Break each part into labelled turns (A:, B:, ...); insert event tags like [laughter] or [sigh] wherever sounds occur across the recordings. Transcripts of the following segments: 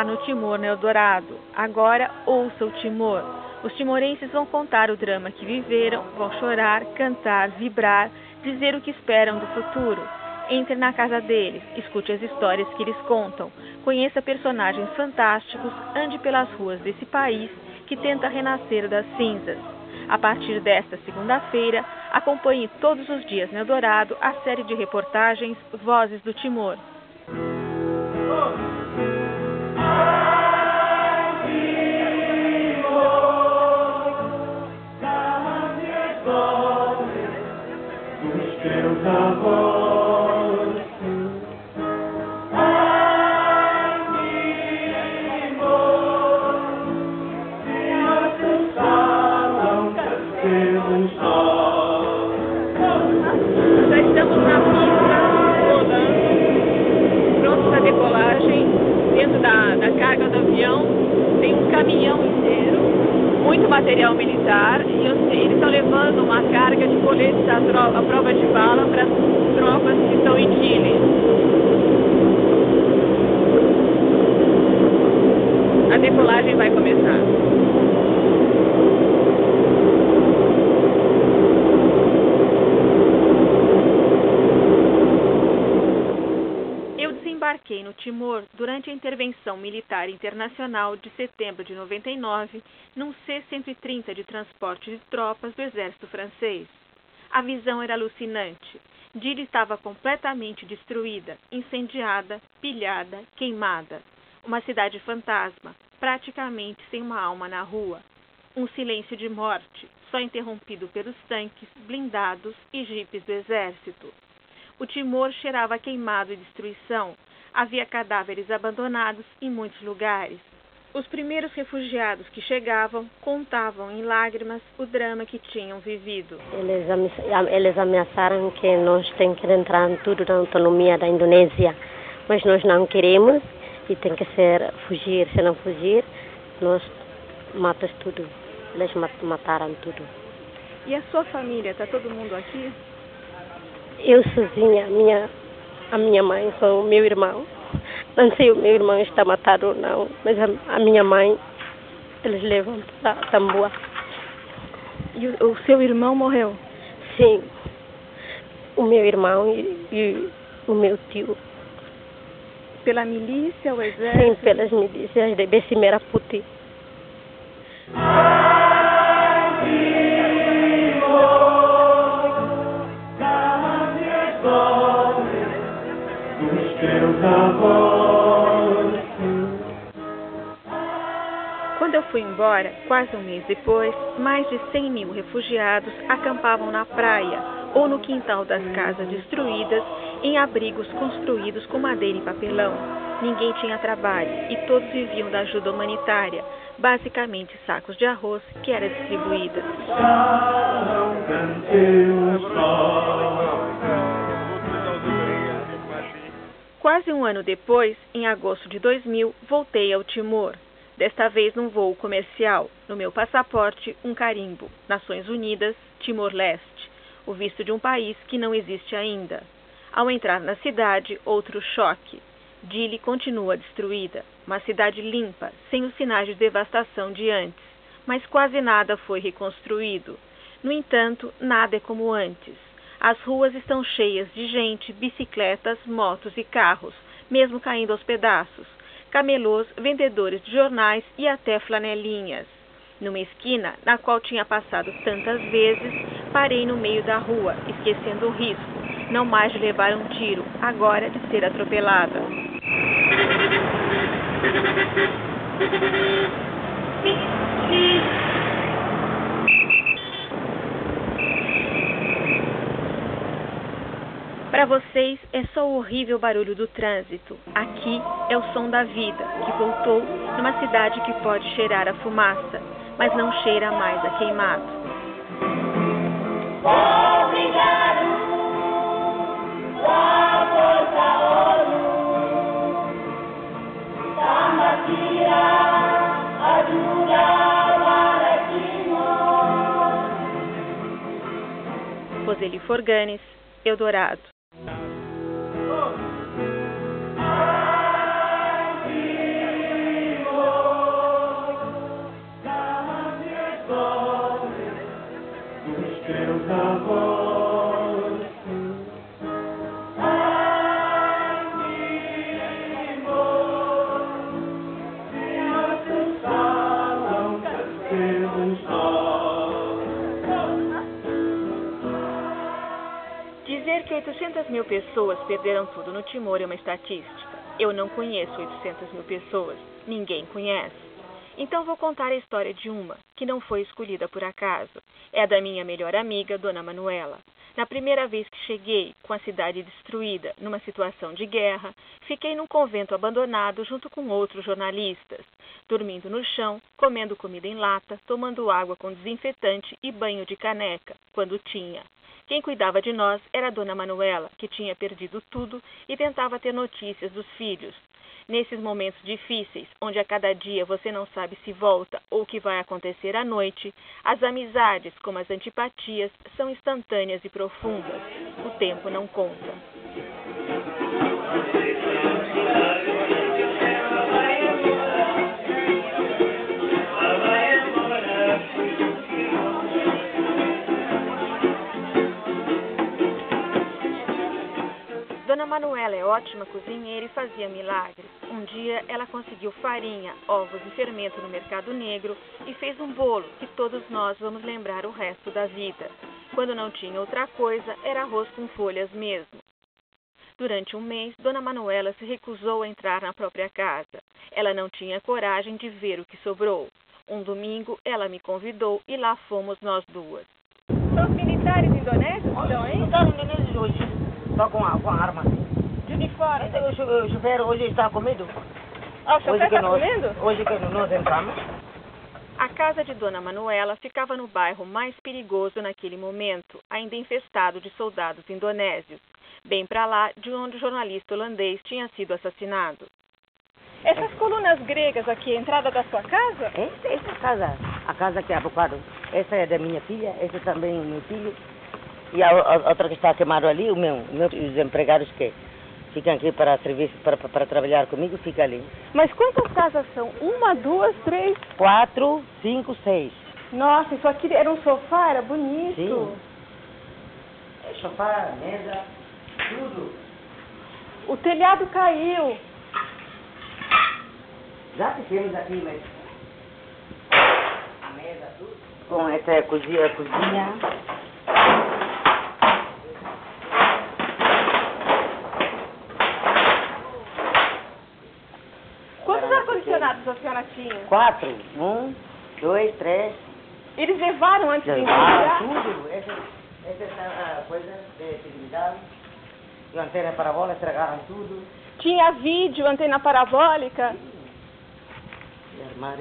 A: falar no Timor no Eldorado. Agora ouça o Timor. Os timorenses vão contar o drama que viveram, vão chorar, cantar, vibrar, dizer o que esperam do futuro. Entre na casa deles, escute as histórias que eles contam, conheça personagens fantásticos, ande pelas ruas desse país que tenta renascer das cinzas. A partir desta segunda-feira, acompanhe todos os dias no Eldorado a série de reportagens Vozes do Timor. Já caminhão inteiro, muito material militar, e eles estão levando uma carga de coletes à, à prova de bala para as tropas que estão em Chile. A decolagem vai começar. Eu desembarquei no Timor durante a intervenção militar internacional de setembro de 99 num C-130 de transporte de tropas do exército francês. A visão era alucinante. Dili estava completamente destruída, incendiada, pilhada, queimada. Uma cidade fantasma, praticamente sem uma alma na rua. Um silêncio de morte, só interrompido pelos tanques, blindados e jipes do exército. O Timor cheirava queimado e destruição. Havia cadáveres abandonados em muitos lugares. Os primeiros refugiados que chegavam contavam em lágrimas o drama que tinham vivido.
B: Eles, ame- eles ameaçaram que nós temos que entrar em tudo na autonomia da Indonésia, mas nós não queremos e tem que ser fugir. Se não fugir, nós matamos tudo. Eles mat- mataram tudo.
A: E a sua família? Está todo mundo aqui?
B: Eu sozinha, minha, a minha mãe com o meu irmão. Não sei o meu irmão está matado ou não, mas a, a minha mãe, eles levam para Tambua.
A: E o, o seu irmão morreu?
B: Sim, o meu irmão e, e o meu tio.
A: Pela milícia, o exército?
B: Sim, pelas milícias de Bessimera Puti.
A: Quando eu fui embora, quase um mês depois, mais de 100 mil refugiados acampavam na praia ou no quintal das casas destruídas em abrigos construídos com madeira e papelão. Ninguém tinha trabalho e todos viviam da ajuda humanitária, basicamente sacos de arroz que era distribuída. Quase um ano depois, em agosto de 2000, voltei ao Timor. Desta vez num voo comercial. No meu passaporte, um carimbo. Nações Unidas, Timor-Leste. O visto de um país que não existe ainda. Ao entrar na cidade, outro choque. Dili continua destruída. Uma cidade limpa, sem os sinais de devastação de antes. Mas quase nada foi reconstruído. No entanto, nada é como antes. As ruas estão cheias de gente, bicicletas, motos e carros, mesmo caindo aos pedaços. Camelôs, vendedores de jornais e até flanelinhas. Numa esquina, na qual tinha passado tantas vezes, parei no meio da rua, esquecendo o risco, não mais de levar um tiro, agora de ser atropelada. [laughs] Para vocês é só o horrível barulho do trânsito. Aqui é o som da vida, que voltou numa cidade que pode cheirar a fumaça, mas não cheira mais a queimado. Roseli Forganes, Eldorado. 800 mil pessoas perderam tudo no Timor é uma estatística. Eu não conheço 800 mil pessoas. Ninguém conhece. Então vou contar a história de uma, que não foi escolhida por acaso. É da minha melhor amiga, Dona Manuela. Na primeira vez que cheguei, com a cidade destruída, numa situação de guerra, fiquei num convento abandonado junto com outros jornalistas, dormindo no chão, comendo comida em lata, tomando água com desinfetante e banho de caneca, quando tinha. Quem cuidava de nós era a dona Manuela, que tinha perdido tudo e tentava ter notícias dos filhos. Nesses momentos difíceis, onde a cada dia você não sabe se volta ou o que vai acontecer à noite, as amizades, como as antipatias, são instantâneas e profundas. O tempo não conta. Manuela é ótima cozinheira e fazia milagres. Um dia ela conseguiu farinha, ovos e fermento no mercado negro e fez um bolo que todos nós vamos lembrar o resto da vida. Quando não tinha outra coisa, era arroz com folhas mesmo. Durante um mês, Dona Manuela se recusou a entrar na própria casa. Ela não tinha coragem de ver o que sobrou. Um domingo, ela me convidou e lá fomos nós duas.
C: São os militares indonésios aí?
D: Militares indonésios hoje. Só com a, com a arma
C: uniforme.
D: Então, o, chu- o chuveiro hoje está com medo.
C: Ah, o
D: que
C: está comendo?
D: hoje que nós entramos.
A: A casa de Dona Manuela ficava no bairro mais perigoso naquele momento, ainda infestado de soldados indonésios, bem para lá de onde o jornalista holandês tinha sido assassinado.
C: Essas colunas gregas aqui, a entrada da sua casa?
D: Essa, essa casa, a casa que é essa é da minha filha, essa também é o meu filho. E a, a- outra que está queimado ali, o meu, o meu- os empregados que ficam aqui para serviço, para, para, para trabalhar comigo, fica ali.
C: Mas quantas casas são? Uma, duas, três?
D: Quatro, cinco, seis.
C: Nossa, isso aqui era um sofá, era bonito.
D: Sim. É sofá, mesa, tudo.
C: O telhado caiu.
D: Já tivemos aqui, mas. A mesa, tudo. Com essa cozinha, cozinha.
C: Ar-condicionados a senhora tinha?
D: Quatro. Um, dois, três.
C: Eles levaram antes de
D: Ah,
C: incendiar?
D: tudo. Essa, essa é a coisa de seguridade. E a antena parabola estragaram tudo.
C: Tinha vídeo, antena parabólica.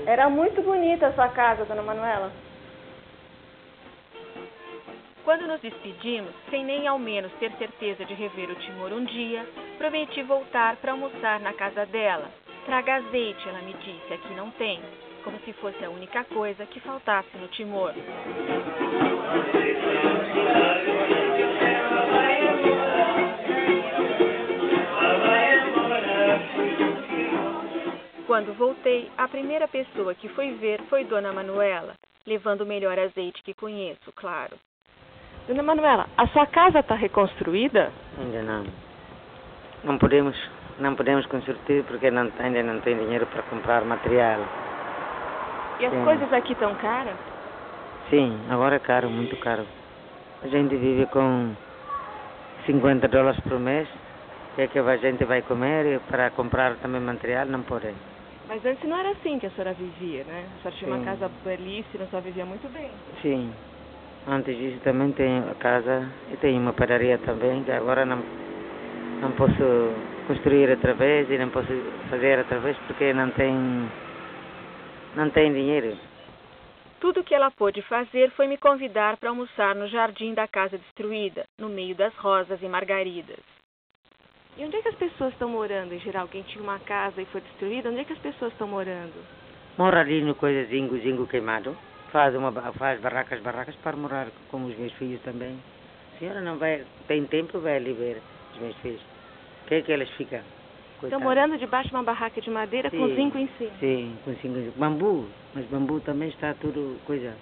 C: Era muito bonita a sua casa, dona Manuela.
A: Quando nos despedimos, sem nem ao menos ter certeza de rever o Timor um dia, prometi voltar para almoçar na casa dela. Traga azeite, ela me disse, aqui não tem. Como se fosse a única coisa que faltasse no Timor. Quando voltei, a primeira pessoa que fui ver foi Dona Manuela, levando o melhor azeite que conheço, claro.
C: Dona Manuela, a sua casa está reconstruída?
D: Ainda não. Não podemos, não podemos construir porque não, ainda não tem dinheiro para comprar material.
C: E as
D: Sim.
C: coisas aqui estão caras?
D: Sim, agora é caro, muito caro. A gente vive com 50 dólares por mês. O que é que a gente vai comer e para comprar também material? Não pode.
C: Mas antes não era assim que a senhora vivia, né? A senhora tinha uma
D: Sim.
C: casa belíssima, a senhora vivia muito bem.
D: Sim. Antes disso também tem a casa e tem uma padaria também, que agora não, não posso construir outra vez e não posso fazer outra vez porque não tem, não tem dinheiro.
A: Tudo o que ela pôde fazer foi me convidar para almoçar no jardim da casa destruída, no meio das rosas e margaridas.
C: E onde é que as pessoas estão morando, em geral? Quem tinha uma casa e foi destruída, onde é que as pessoas estão morando?
D: Mora ali no coisa zingo, zingo queimado. Faz, uma, faz barracas, barracas para morar com os meus filhos também. A senhora não vai, tem tempo, vai ali ver os meus filhos. O que é que eles ficam?
C: Estão
D: Coitados.
C: morando debaixo de uma barraca de madeira com
D: Sim.
C: zinco em cima.
D: Sim, com cinco. Bambu, mas bambu também está tudo coisa.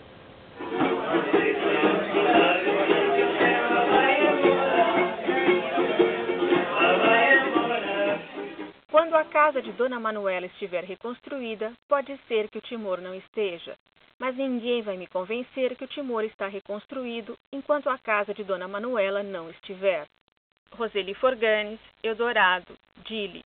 A: Quando a casa de Dona Manuela estiver reconstruída, pode ser que o Timor não esteja. Mas ninguém vai me convencer que o Timor está reconstruído enquanto a casa de Dona Manuela não estiver. Roseli Forganes, Eldorado, Dili.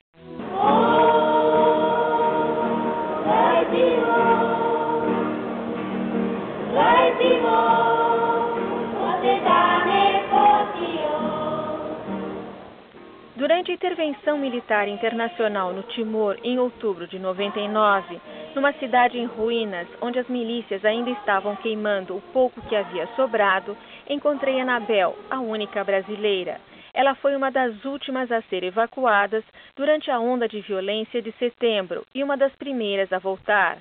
A: Durante a intervenção militar internacional no Timor em outubro de 99, numa cidade em ruínas, onde as milícias ainda estavam queimando o pouco que havia sobrado, encontrei Anabel, a única brasileira. Ela foi uma das últimas a ser evacuadas durante a onda de violência de setembro e uma das primeiras a voltar.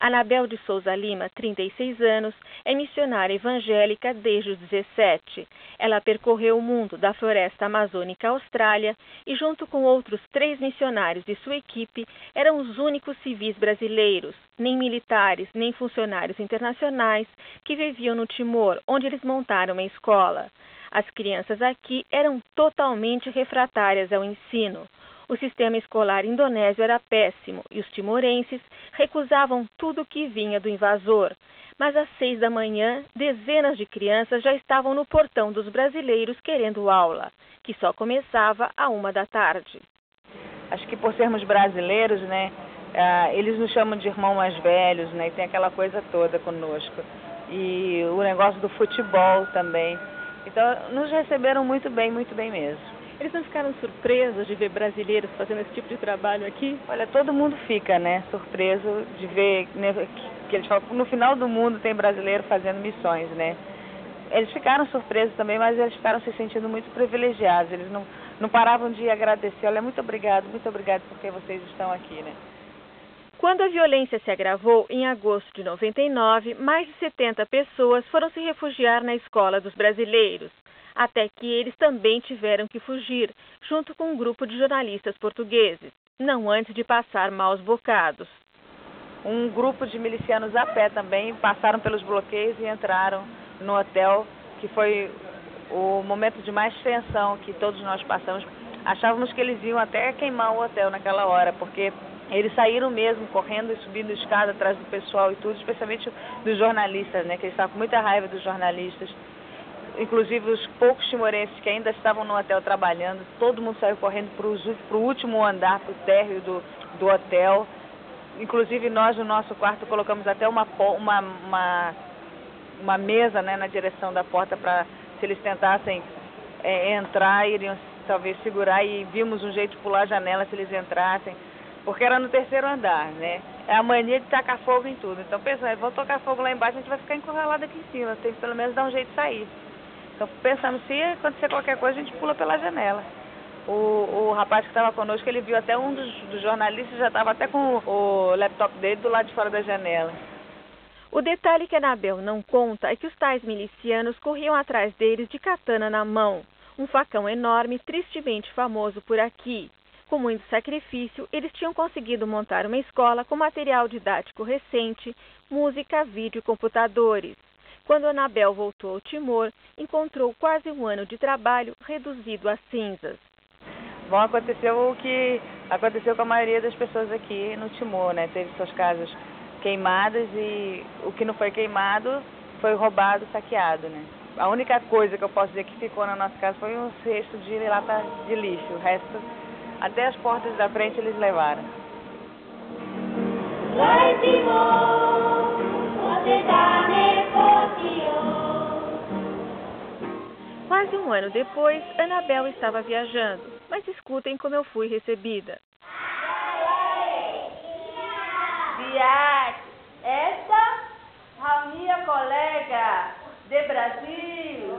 A: Anabel de Souza Lima, 36 anos, é missionária evangélica desde os 17. Ela percorreu o mundo da floresta amazônica à Austrália e, junto com outros três missionários de sua equipe, eram os únicos civis brasileiros, nem militares, nem funcionários internacionais, que viviam no Timor, onde eles montaram uma escola. As crianças aqui eram totalmente refratárias ao ensino. O sistema escolar indonésio era péssimo e os timorenses recusavam tudo que vinha do invasor. Mas às seis da manhã, dezenas de crianças já estavam no portão dos brasileiros querendo aula, que só começava à uma da tarde.
E: Acho que por sermos brasileiros, né, ah, eles nos chamam de irmão mais velhos, né, e tem aquela coisa toda conosco. E o negócio do futebol também. Então, nos receberam muito bem, muito bem mesmo.
A: Eles não ficaram surpresos de ver brasileiros fazendo esse tipo de trabalho aqui?
E: Olha, todo mundo fica, né, surpreso de ver né, que eles falam no final do mundo tem brasileiro fazendo missões, né? Eles ficaram surpresos também, mas eles ficaram se sentindo muito privilegiados. Eles não, não paravam de agradecer. Olha, muito obrigado, muito obrigado porque vocês estão aqui, né?
A: Quando a violência se agravou, em agosto de 99, mais de 70 pessoas foram se refugiar na escola dos brasileiros até que eles também tiveram que fugir, junto com um grupo de jornalistas portugueses, não antes de passar maus bocados.
E: Um grupo de milicianos a pé também passaram pelos bloqueios e entraram no hotel, que foi o momento de mais tensão que todos nós passamos. Achávamos que eles iam até queimar o hotel naquela hora, porque eles saíram mesmo correndo e subindo escada atrás do pessoal e tudo, especialmente dos jornalistas, né, que eles estavam com muita raiva dos jornalistas inclusive os poucos timorenses que ainda estavam no hotel trabalhando, todo mundo saiu correndo para o último andar, para o térreo do, do hotel. Inclusive nós no nosso quarto colocamos até uma, uma, uma, uma mesa né, na direção da porta para se eles tentassem é, entrar, iriam talvez segurar e vimos um jeito de pular a janela se eles entrassem, porque era no terceiro andar, né? É a mania de tacar fogo em tudo. Então pensando, vão tocar fogo lá embaixo, a gente vai ficar encurralado aqui em cima, tem que pelo menos dar um jeito de sair. Então pensamos, se acontecer qualquer coisa, a gente pula pela janela. O, o rapaz que estava conosco, ele viu até um dos, dos jornalistas, já estava até com o, o laptop dele do lado de fora da janela.
A: O detalhe que Anabel não conta é que os tais milicianos corriam atrás deles de katana na mão, um facão enorme tristemente famoso por aqui. Com muito sacrifício, eles tinham conseguido montar uma escola com material didático recente, música, vídeo e computadores. Quando Anabel voltou ao Timor, encontrou quase um ano de trabalho reduzido a cinzas.
E: Bom, aconteceu o que aconteceu com a maioria das pessoas aqui no Timor, né? Teve suas casas queimadas e o que não foi queimado foi roubado, saqueado, né? A única coisa que eu posso dizer que ficou na nossa casa foi um cesto de lata de lixo. O resto, até as portas da frente, eles levaram.
A: Quase um ano depois, Anabel estava viajando, mas escutem como eu fui recebida.
F: Viagem, esta a minha colega de Brasil.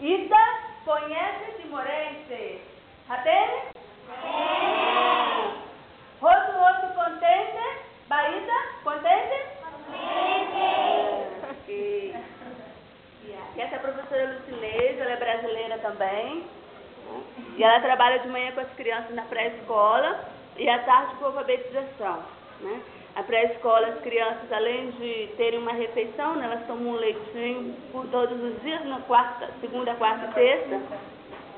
F: Ida conhece Timorense. Até? Outro, outro contente? Baída, contente? Sim. E essa é a professora Lucileza, ela é brasileira também. E ela trabalha de manhã com as crianças na pré-escola e à tarde com alfabetização. Né? A pré-escola, as crianças, além de terem uma refeição, né, elas tomam um leitinho por todos os dias, na quarta, segunda, quarta e sexta.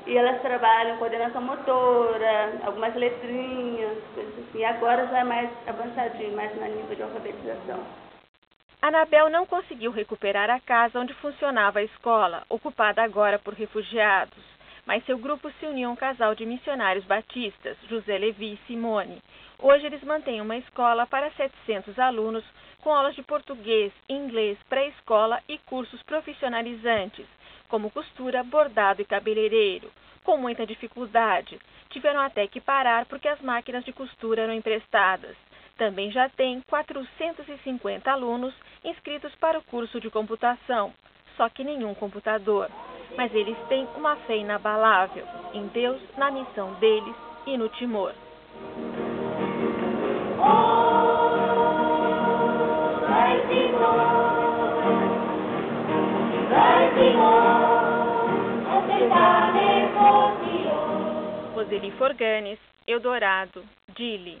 F: E elas trabalham coordenação motora, algumas letrinhas, coisas assim. Agora já é mais avançadinho, mais na nível de alfabetização.
A: Anabel não conseguiu recuperar a casa onde funcionava a escola, ocupada agora por refugiados. mas seu grupo se uniu a um casal de missionários batistas, José Levi e Simone. Hoje eles mantêm uma escola para 700 alunos com aulas de português, inglês, pré-escola e cursos profissionalizantes, como costura, bordado e cabeleireiro. Com muita dificuldade, tiveram até que parar porque as máquinas de costura eram emprestadas. Também já tem 450 alunos inscritos para o curso de computação, só que nenhum computador. Mas eles têm uma fé inabalável em Deus, na missão deles e no Timor. Roseli Forganes, Eldorado, Dili.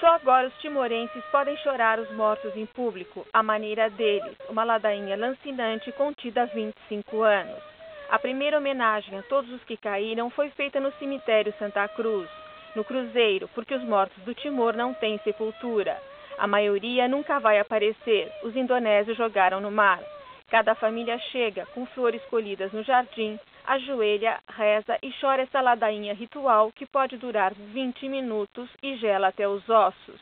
A: Só agora os timorenses podem chorar os mortos em público, à maneira deles, uma ladainha lancinante contida há 25 anos. A primeira homenagem a todos os que caíram foi feita no cemitério Santa Cruz, no Cruzeiro, porque os mortos do Timor não têm sepultura. A maioria nunca vai aparecer, os indonésios jogaram no mar. Cada família chega com flores colhidas no jardim, ajoelha, reza e chora essa ladainha ritual que pode durar 20 minutos e gela até os ossos.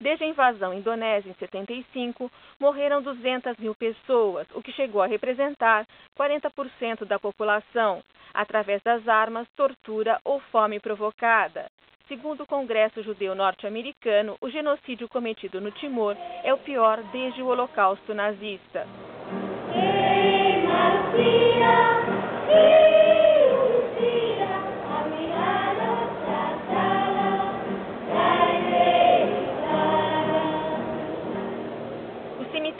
A: Desde a invasão indonésia em 75, morreram 200 mil pessoas, o que chegou a representar 40% da população, através das armas, tortura ou fome provocada. Segundo o Congresso Judeu Norte-Americano, o genocídio cometido no Timor é o pior desde o Holocausto nazista.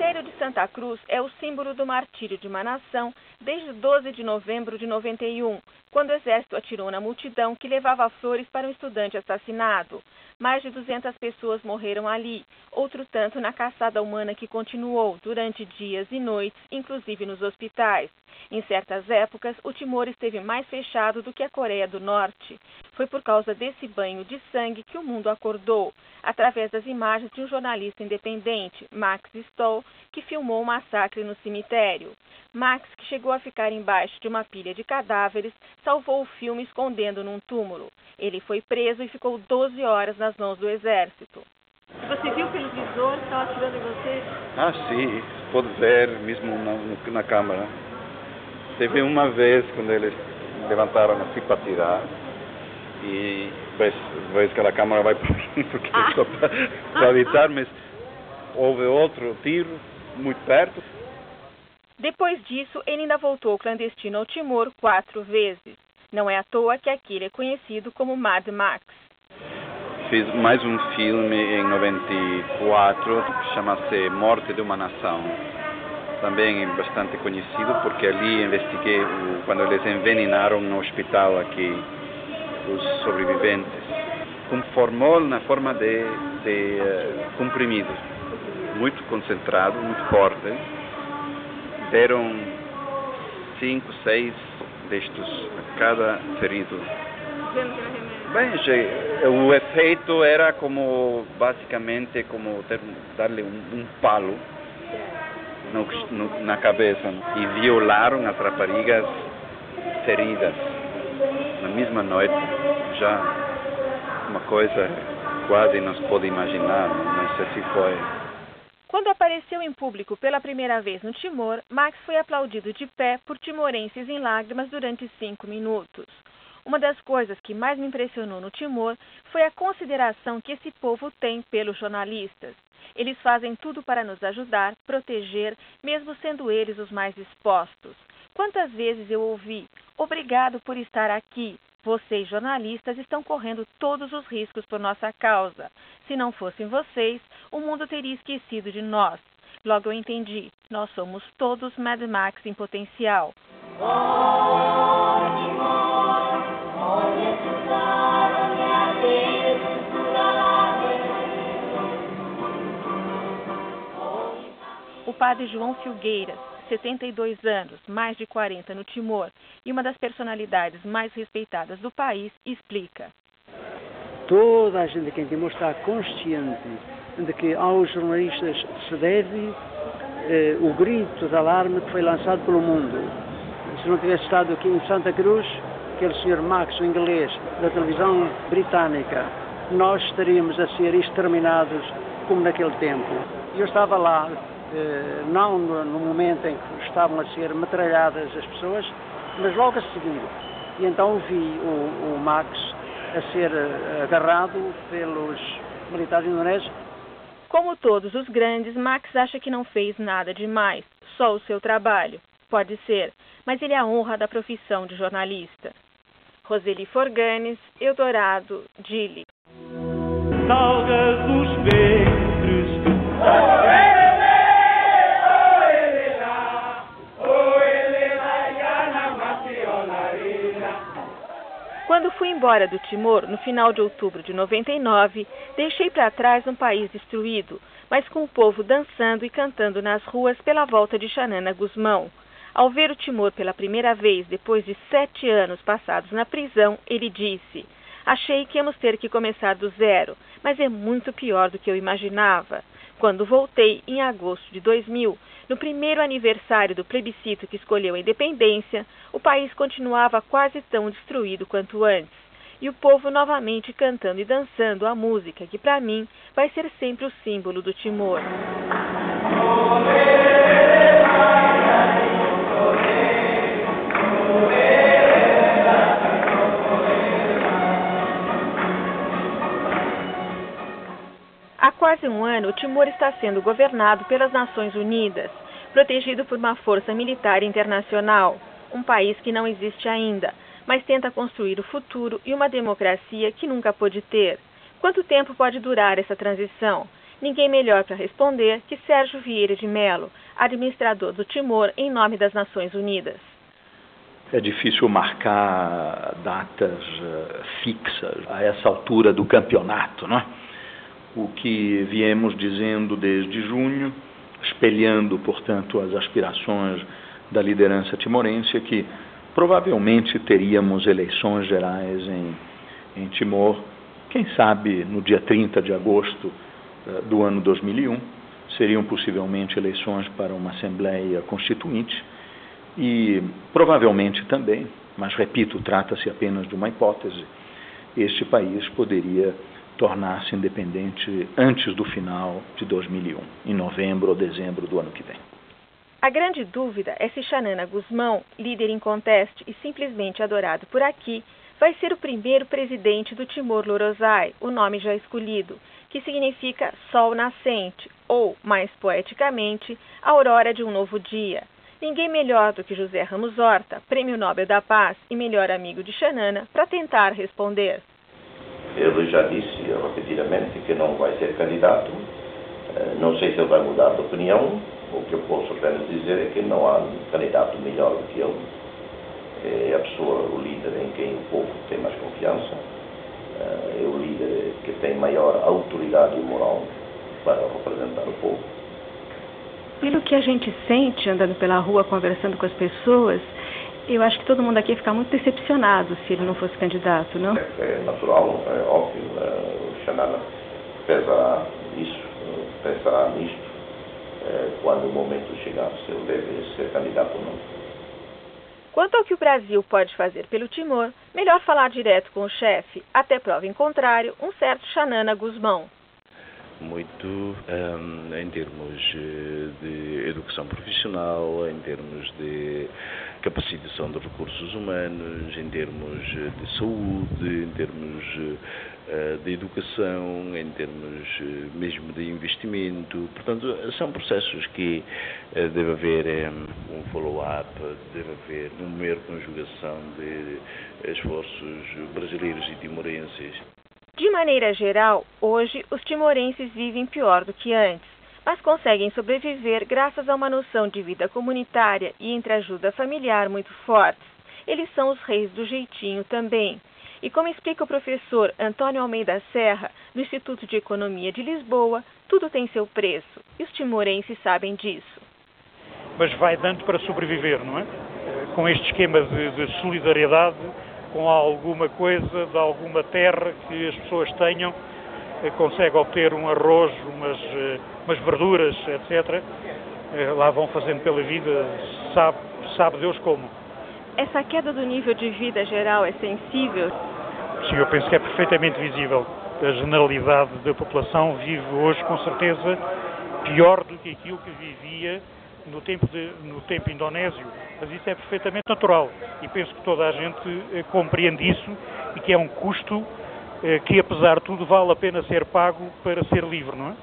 A: Cemitério de Santa Cruz é o símbolo do martírio de uma nação desde 12 de novembro de 91, quando o exército atirou na multidão que levava flores para um estudante assassinado. Mais de 200 pessoas morreram ali, outro tanto na caçada humana que continuou durante dias e noites, inclusive nos hospitais. Em certas épocas, o Timor esteve mais fechado do que a Coreia do Norte. Foi por causa desse banho de sangue que o mundo acordou, através das imagens de um jornalista independente, Max Stoll, que filmou o massacre no cemitério. Max, que chegou a ficar embaixo de uma pilha de cadáveres, salvou o filme escondendo num túmulo. Ele foi preso e ficou 12 horas nas mãos do exército.
C: Você viu pelo visor que estava atirando em você?
G: Ah, sim, pode ver mesmo na, na câmera. Teve uma vez quando eles levantaram assim para tirar e vês, vês que a câmera vai para mim porque ah. só para, para evitar, mas houve outro tiro muito perto.
A: Depois disso, ele ainda voltou clandestino ao Timor quatro vezes. Não é à toa que aquele é conhecido como Mad Max.
G: Fiz mais um filme em 94 que chama-se Morte de uma Nação também bastante conhecido porque ali investiguei quando eles envenenaram no hospital aqui os sobreviventes. Com formol na forma de, de uh, comprimidos muito concentrado, muito forte. Deram cinco, seis destes a cada ferido. Bem, o efeito era como basicamente como dar-lhe um, um palo no, no, na cabeça e violaram as raparigas feridas na mesma noite. Já uma coisa quase não se pode imaginar, não sei se foi.
A: Quando apareceu em público pela primeira vez no Timor, Max foi aplaudido de pé por timorenses em lágrimas durante cinco minutos. Uma das coisas que mais me impressionou no Timor foi a consideração que esse povo tem pelos jornalistas. Eles fazem tudo para nos ajudar, proteger, mesmo sendo eles os mais expostos. Quantas vezes eu ouvi: Obrigado por estar aqui. Vocês, jornalistas, estão correndo todos os riscos por nossa causa. Se não fossem vocês, o mundo teria esquecido de nós. Logo eu entendi: nós somos todos Mad Max em potencial. O padre João Filgueiras, 72 anos, mais de 40 no Timor e uma das personalidades mais respeitadas do país, explica.
H: Toda a gente aqui em Timor está consciente de que aos jornalistas se deve eh, o grito de alarme que foi lançado pelo mundo. Se não tivesse estado aqui em Santa Cruz, aquele senhor Max, o inglês, da televisão britânica, nós estaríamos a ser exterminados como naquele tempo. Eu estava lá, não no momento em que estavam a ser metralhadas as pessoas, mas logo a seguir. E então vi o, o Max a ser eh, agarrado pelos militares indonésios.
A: Como todos os grandes, Max acha que não fez nada demais, só o seu trabalho. Pode ser, mas ele é a honra da profissão de jornalista. Roseli Forganes, Eldorado, Dili. Salga dos ventres fui embora do Timor, no final de outubro de 99, deixei para trás um país destruído, mas com o povo dançando e cantando nas ruas pela volta de Xanana Guzmão. Ao ver o Timor pela primeira vez, depois de sete anos passados na prisão, ele disse: Achei que íamos ter que começar do zero, mas é muito pior do que eu imaginava. Quando voltei, em agosto de 2000, no primeiro aniversário do plebiscito que escolheu a independência, o país continuava quase tão destruído quanto antes, e o povo novamente cantando e dançando a música que, para mim, vai ser sempre o símbolo do Timor. Há quase um ano, o Timor está sendo governado pelas Nações Unidas, protegido por uma força militar internacional, um país que não existe ainda, mas tenta construir o futuro e uma democracia que nunca pôde ter. Quanto tempo pode durar essa transição? Ninguém melhor para responder que Sérgio Vieira de Mello, administrador do Timor em nome das Nações Unidas.
I: É difícil marcar datas uh, fixas a essa altura do campeonato, não é? O que viemos dizendo desde junho, espelhando, portanto, as aspirações da liderança timorense, que provavelmente teríamos eleições gerais em, em Timor, quem sabe no dia 30 de agosto uh, do ano 2001, seriam possivelmente eleições para uma Assembleia Constituinte e provavelmente também, mas repito, trata-se apenas de uma hipótese, este país poderia tornar-se independente antes do final de 2001, em novembro ou dezembro do ano que vem.
A: A grande dúvida é se Xanana Guzmão, líder inconteste e simplesmente adorado por aqui, vai ser o primeiro presidente do Timor Lorozai, o nome já escolhido, que significa sol nascente, ou, mais poeticamente, aurora de um novo dia. Ninguém melhor do que José Ramos Horta, Prêmio Nobel da Paz e melhor amigo de Xanana, para tentar responder.
J: Ele já disse repetidamente que não vai ser candidato. Eh, não sei se ele vai mudar de opinião. O que eu posso apenas dizer é que não há candidato melhor do que ele. É a pessoa, o líder em quem o povo tem mais confiança. Eh, é o líder que tem maior autoridade moral para representar o povo.
A: Pelo que a gente sente andando pela rua, conversando com as pessoas, eu acho que todo mundo aqui ia ficar muito decepcionado se ele não fosse candidato, não?
J: É, é natural, é óbvio. É, o Xanana pensará isso, pensará nisto é, quando o momento chegar, se ele deve ser candidato ou não.
A: Quanto ao que o Brasil pode fazer pelo Timor, melhor falar direto com o chefe, até prova em contrário, um certo Xanana Guzmão
K: muito um, em termos eh, de educação profissional, em termos de capacitação de recursos humanos, em termos eh, de saúde, em termos uh, de educação, em termos mesmo de investimento. Portanto, são processos que deve haver um, um follow-up, deve haver uma maior conjugação de esforços brasileiros e timorenses.
A: De maneira geral, hoje os timorenses vivem pior do que antes, mas conseguem sobreviver graças a uma noção de vida comunitária e entreajuda familiar muito fortes. Eles são os reis do jeitinho também. E como explica o professor Antônio Almeida Serra, do Instituto de Economia de Lisboa, tudo tem seu preço, e os timorenses sabem disso.
L: Mas vai dando para sobreviver, não é? Com este esquema de, de solidariedade com alguma coisa, de alguma terra que as pessoas tenham eh, consegue obter um arroz, umas, eh, umas verduras, etc., lá vão fazendo pela vida, sabe, sabe Deus como.
A: Essa queda do nível de vida geral é sensível?
L: Sim, eu penso que é perfeitamente visível. A generalidade da população vive hoje, com certeza, pior do que aquilo que vivia no tempo, de, no tempo indonésio. Mas isso é perfeitamente natural e penso que toda a gente eh, compreende isso e que é um custo eh, que, apesar de tudo, vale a pena ser pago para ser livre, não é?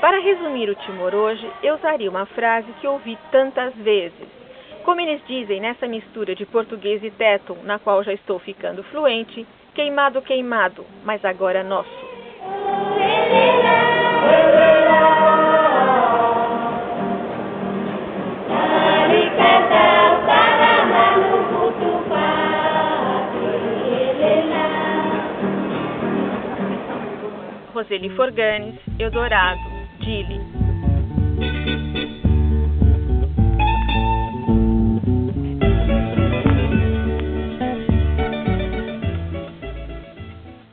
A: Para resumir o Timor hoje, eu usaria uma frase que ouvi tantas vezes. Como eles dizem nessa mistura de português e téton, na qual já estou ficando fluente, queimado, queimado, mas agora nosso. Roseli Forganes, Eldorado, Dili.